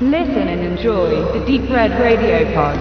Listen and enjoy the Deep Red Radio Pod.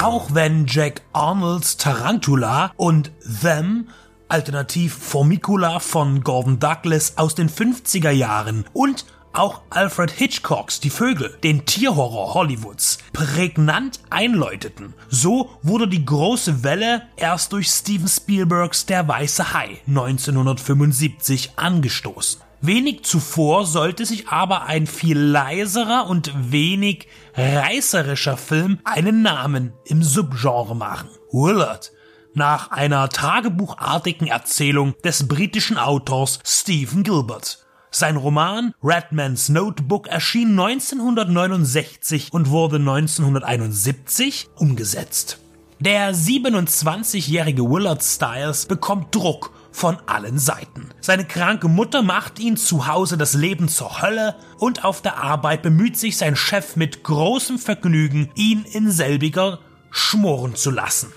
Auch wenn Jack Arnolds Tarantula und Them alternativ Formicula von Gordon Douglas aus den 50er Jahren und auch Alfred Hitchcocks Die Vögel, den Tierhorror Hollywoods, prägnant einläuteten. So wurde die große Welle erst durch Steven Spielbergs Der Weiße Hai 1975 angestoßen. Wenig zuvor sollte sich aber ein viel leiserer und wenig reißerischer Film einen Namen im Subgenre machen. Willard nach einer tagebuchartigen Erzählung des britischen Autors Stephen Gilbert. Sein Roman Redman's Notebook erschien 1969 und wurde 1971 umgesetzt. Der 27-jährige Willard Stiles bekommt Druck von allen Seiten. Seine kranke Mutter macht ihn zu Hause das Leben zur Hölle und auf der Arbeit bemüht sich sein Chef mit großem Vergnügen, ihn in selbiger schmoren zu lassen.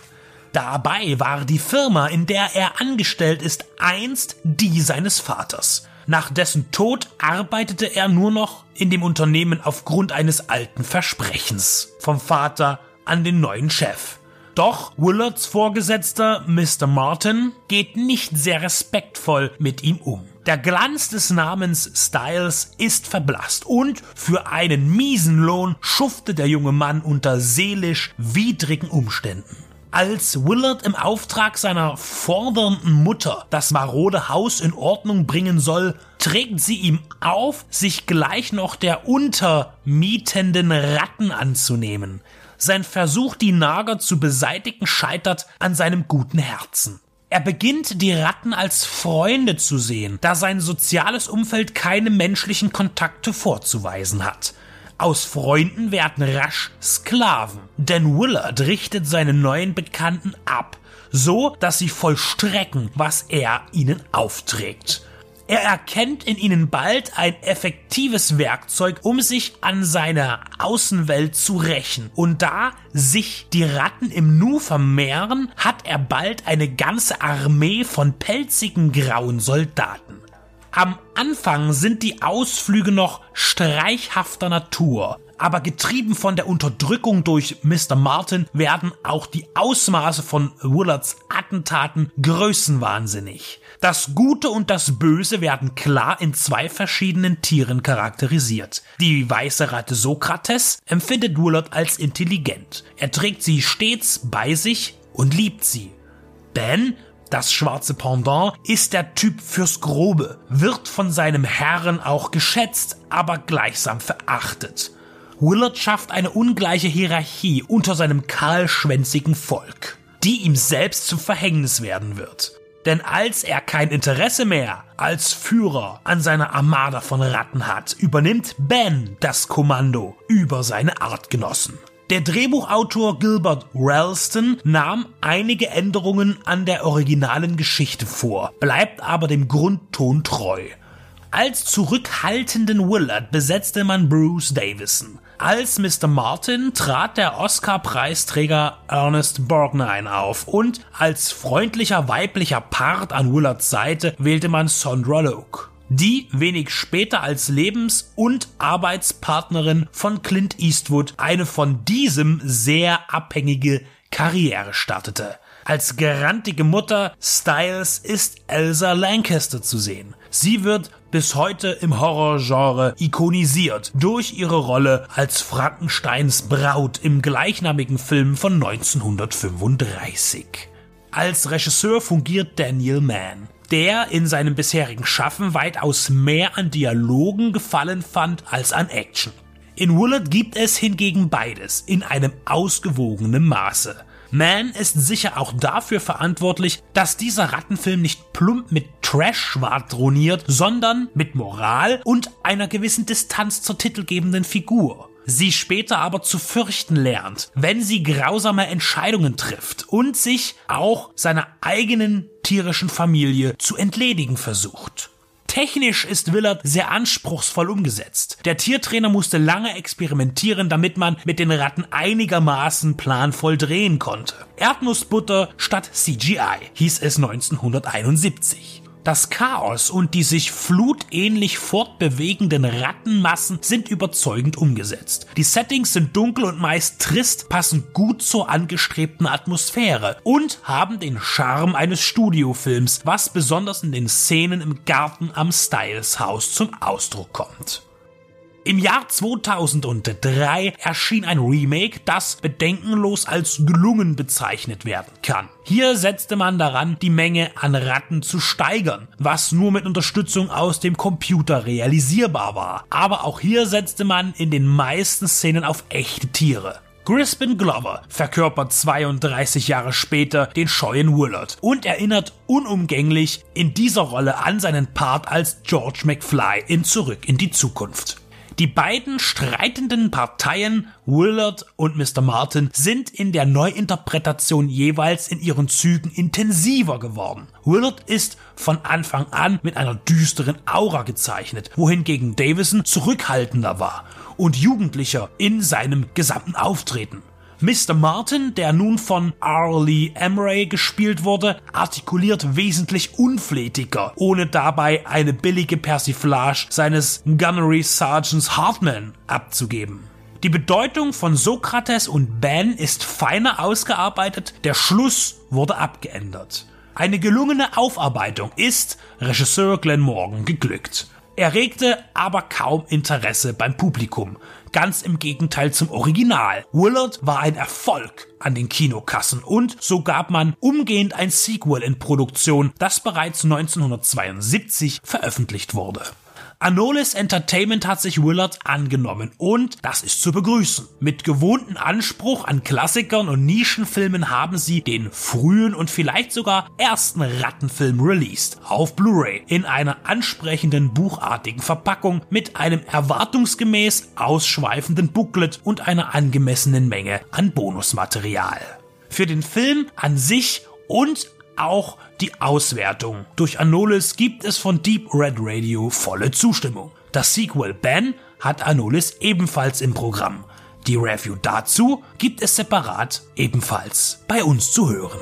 Dabei war die Firma, in der er angestellt ist, einst die seines Vaters. Nach dessen Tod arbeitete er nur noch in dem Unternehmen aufgrund eines alten Versprechens vom Vater an den neuen Chef. Doch Willards Vorgesetzter Mr. Martin geht nicht sehr respektvoll mit ihm um. Der Glanz des Namens Styles ist verblasst und für einen miesen Lohn schuftet der junge Mann unter seelisch widrigen Umständen. Als Willard im Auftrag seiner fordernden Mutter das marode Haus in Ordnung bringen soll, trägt sie ihm auf, sich gleich noch der untermietenden Ratten anzunehmen. Sein Versuch, die Nager zu beseitigen, scheitert an seinem guten Herzen. Er beginnt die Ratten als Freunde zu sehen, da sein soziales Umfeld keine menschlichen Kontakte vorzuweisen hat. Aus Freunden werden rasch Sklaven, denn Willard richtet seine neuen Bekannten ab, so dass sie vollstrecken, was er ihnen aufträgt. Er erkennt in ihnen bald ein effektives Werkzeug, um sich an seiner Außenwelt zu rächen. Und da sich die Ratten im Nu vermehren, hat er bald eine ganze Armee von pelzigen grauen Soldaten. Am Anfang sind die Ausflüge noch streichhafter Natur, aber getrieben von der Unterdrückung durch Mr. Martin werden auch die Ausmaße von Willards Attentaten größenwahnsinnig. Das Gute und das Böse werden klar in zwei verschiedenen Tieren charakterisiert. Die weiße Ratte Sokrates empfindet Willard als intelligent. Er trägt sie stets bei sich und liebt sie. Ben das schwarze Pendant ist der Typ fürs Grobe, wird von seinem Herren auch geschätzt, aber gleichsam verachtet. Willard schafft eine ungleiche Hierarchie unter seinem kahlschwänzigen Volk, die ihm selbst zum Verhängnis werden wird. Denn als er kein Interesse mehr als Führer an seiner Armada von Ratten hat, übernimmt Ben das Kommando über seine Artgenossen. Der Drehbuchautor Gilbert Ralston nahm einige Änderungen an der originalen Geschichte vor, bleibt aber dem Grundton treu. Als zurückhaltenden Willard besetzte man Bruce Davison. Als Mr. Martin trat der Oscar-Preisträger Ernest Borgnine auf und als freundlicher weiblicher Part an Willards Seite wählte man Sondra Loke die wenig später als Lebens- und Arbeitspartnerin von Clint Eastwood eine von diesem sehr abhängige Karriere startete. Als garantige Mutter Styles ist Elsa Lancaster zu sehen. Sie wird bis heute im Horrorgenre ikonisiert durch ihre Rolle als Frankensteins Braut im gleichnamigen Film von 1935. Als Regisseur fungiert Daniel Mann der in seinem bisherigen Schaffen weitaus mehr an Dialogen gefallen fand als an Action. In Willard gibt es hingegen beides in einem ausgewogenen Maße. Mann ist sicher auch dafür verantwortlich, dass dieser Rattenfilm nicht plump mit Trash schwadroniert, sondern mit Moral und einer gewissen Distanz zur titelgebenden Figur sie später aber zu fürchten lernt, wenn sie grausame Entscheidungen trifft und sich auch seiner eigenen tierischen Familie zu entledigen versucht. Technisch ist Willard sehr anspruchsvoll umgesetzt. Der Tiertrainer musste lange experimentieren, damit man mit den Ratten einigermaßen planvoll drehen konnte. Erdnussbutter statt CGI hieß es 1971. Das Chaos und die sich flutähnlich fortbewegenden Rattenmassen sind überzeugend umgesetzt. Die Settings sind dunkel und meist trist, passen gut zur angestrebten Atmosphäre und haben den Charme eines Studiofilms, was besonders in den Szenen im Garten am Styles Haus zum Ausdruck kommt. Im Jahr 2003 erschien ein Remake, das bedenkenlos als gelungen bezeichnet werden kann. Hier setzte man daran, die Menge an Ratten zu steigern, was nur mit Unterstützung aus dem Computer realisierbar war. Aber auch hier setzte man in den meisten Szenen auf echte Tiere. Crispin Glover verkörpert 32 Jahre später den scheuen Willard und erinnert unumgänglich in dieser Rolle an seinen Part als George McFly in Zurück in die Zukunft. Die beiden streitenden Parteien, Willard und Mr. Martin, sind in der Neuinterpretation jeweils in ihren Zügen intensiver geworden. Willard ist von Anfang an mit einer düsteren Aura gezeichnet, wohingegen Davison zurückhaltender war und jugendlicher in seinem gesamten Auftreten. Mr. Martin, der nun von Arlie Emray gespielt wurde, artikuliert wesentlich unflätiger, ohne dabei eine billige Persiflage seines Gunnery Sergeants Hartman abzugeben. Die Bedeutung von Sokrates und Ben ist feiner ausgearbeitet, der Schluss wurde abgeändert. Eine gelungene Aufarbeitung ist Regisseur Glenn Morgan geglückt. Er regte aber kaum Interesse beim Publikum, ganz im Gegenteil zum Original. Willard war ein Erfolg an den Kinokassen und so gab man umgehend ein Sequel in Produktion, das bereits 1972 veröffentlicht wurde. Anolis Entertainment hat sich Willard angenommen und das ist zu begrüßen. Mit gewohnten Anspruch an Klassikern und Nischenfilmen haben sie den frühen und vielleicht sogar ersten Rattenfilm released auf Blu-ray in einer ansprechenden buchartigen Verpackung mit einem erwartungsgemäß ausschweifenden Booklet und einer angemessenen Menge an Bonusmaterial. Für den Film an sich und auch die Auswertung. Durch Anolis gibt es von Deep Red Radio volle Zustimmung. Das Sequel Ben hat Anolis ebenfalls im Programm. Die Review dazu gibt es separat ebenfalls bei uns zu hören.